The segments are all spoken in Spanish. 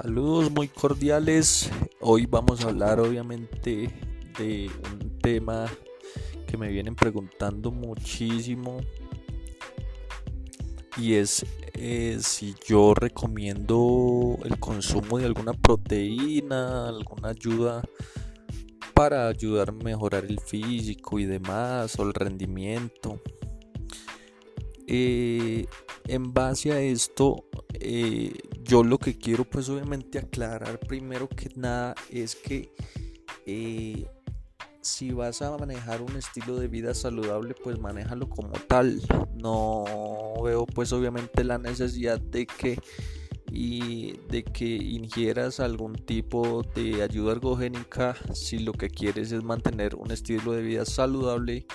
Saludos muy cordiales. Hoy vamos a hablar obviamente de un tema que me vienen preguntando muchísimo y es eh, si yo recomiendo el consumo de alguna proteína, alguna ayuda para ayudar a mejorar el físico y demás o el rendimiento. Eh, en base a esto, eh, yo lo que quiero pues obviamente aclarar primero que nada es que eh, si vas a manejar un estilo de vida saludable pues manéjalo como tal. No veo pues obviamente la necesidad de que y de que ingieras algún tipo de ayuda ergogénica si lo que quieres es mantener un estilo de vida saludable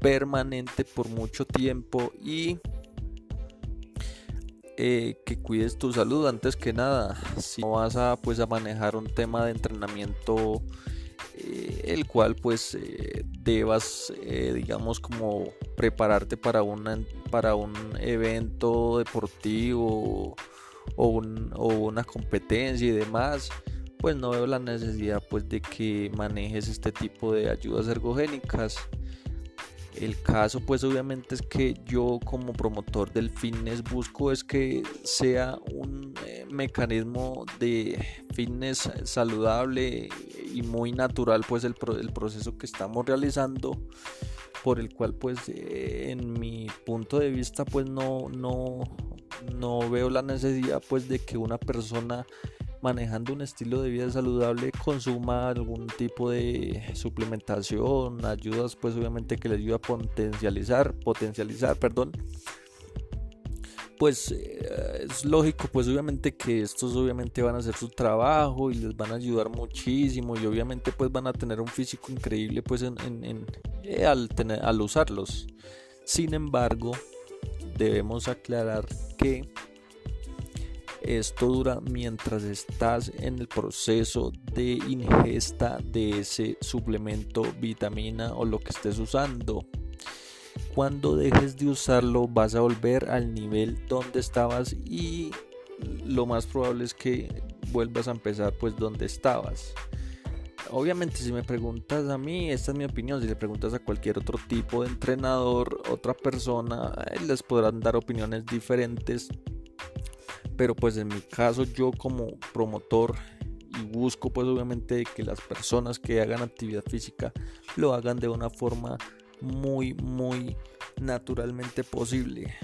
permanente por mucho tiempo y eh, que cuides tu salud antes que nada. Si no vas a pues a manejar un tema de entrenamiento eh, el cual pues eh, debas digamos como prepararte para una para un evento deportivo o, o una competencia y demás pues no veo la necesidad pues de que manejes este tipo de ayudas ergogénicas el caso pues obviamente es que yo como promotor del fitness busco es que sea un eh, mecanismo de fitness saludable y muy natural pues el, proceso que estamos realizando por el cual pues eh, en mi punto de vista pues no, no, no veo la necesidad pues de que una persona manejando un estilo de vida saludable consuma algún tipo de suplementación, ayudas pues obviamente que le ayuda a potencializar, potencializar, perdón. Pues eh, es lógico pues obviamente que estos obviamente van a hacer su trabajo y les van a ayudar muchísimo y obviamente pues van a tener un físico increíble pues en, eh, al, tener, al usarlos. Sin embargo, debemos aclarar que esto dura mientras estás en el proceso de ingesta de ese suplemento, vitamina o lo que estés usando. Cuando dejes de usarlo vas a volver al nivel donde estabas y lo más probable es que vuelvas a empezar pues donde estabas. Obviamente si me preguntas a mí, esta es mi opinión, si le preguntas a cualquier otro tipo de entrenador, otra persona, les podrán dar opiniones diferentes pero pues en mi caso yo como promotor y busco pues obviamente que las personas que hagan actividad física lo hagan de una forma muy muy naturalmente posible.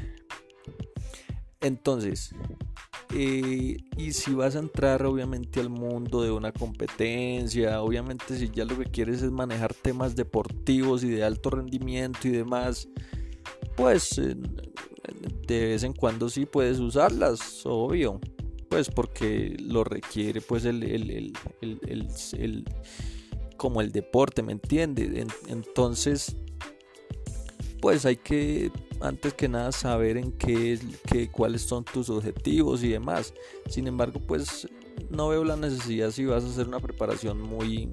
Entonces eh, y si vas a entrar obviamente al mundo de una competencia obviamente si ya lo que quieres es manejar temas deportivos y de alto rendimiento y demás pues de vez en cuando sí puedes usarlas, obvio, pues porque lo requiere pues el, el, el, como el deporte, ¿me entiende? Entonces, pues hay que antes que nada saber en qué, qué cuáles son tus objetivos y demás. Sin embargo, pues no veo la necesidad si vas a hacer una preparación muy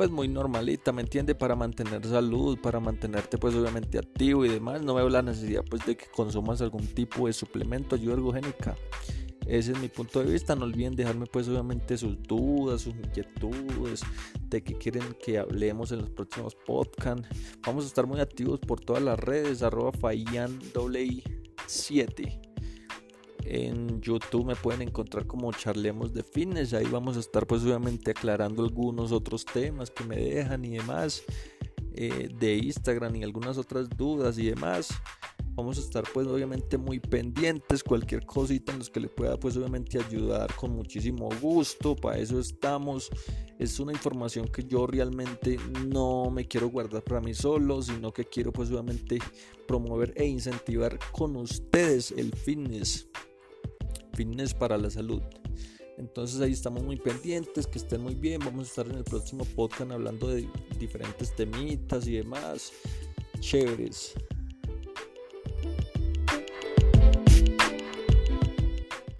pues muy normalita, ¿me entiende? Para mantener salud, para mantenerte pues obviamente activo y demás. No veo la necesidad pues de que consumas algún tipo de suplemento, ayuda ergogénica. Ese es mi punto de vista. No olviden dejarme pues obviamente sus dudas, sus inquietudes, de qué quieren que hablemos en los próximos podcasts. Vamos a estar muy activos por todas las redes, arroba 7 en YouTube me pueden encontrar como Charlemos de Fitness. Ahí vamos a estar pues obviamente aclarando algunos otros temas que me dejan y demás. Eh, de Instagram y algunas otras dudas y demás. Vamos a estar pues obviamente muy pendientes. Cualquier cosita en los que le pueda pues obviamente ayudar con muchísimo gusto. Para eso estamos. Es una información que yo realmente no me quiero guardar para mí solo, sino que quiero pues obviamente promover e incentivar con ustedes el fitness fitness para la salud. Entonces ahí estamos muy pendientes, que estén muy bien. Vamos a estar en el próximo podcast hablando de diferentes temitas y demás. Chéveres.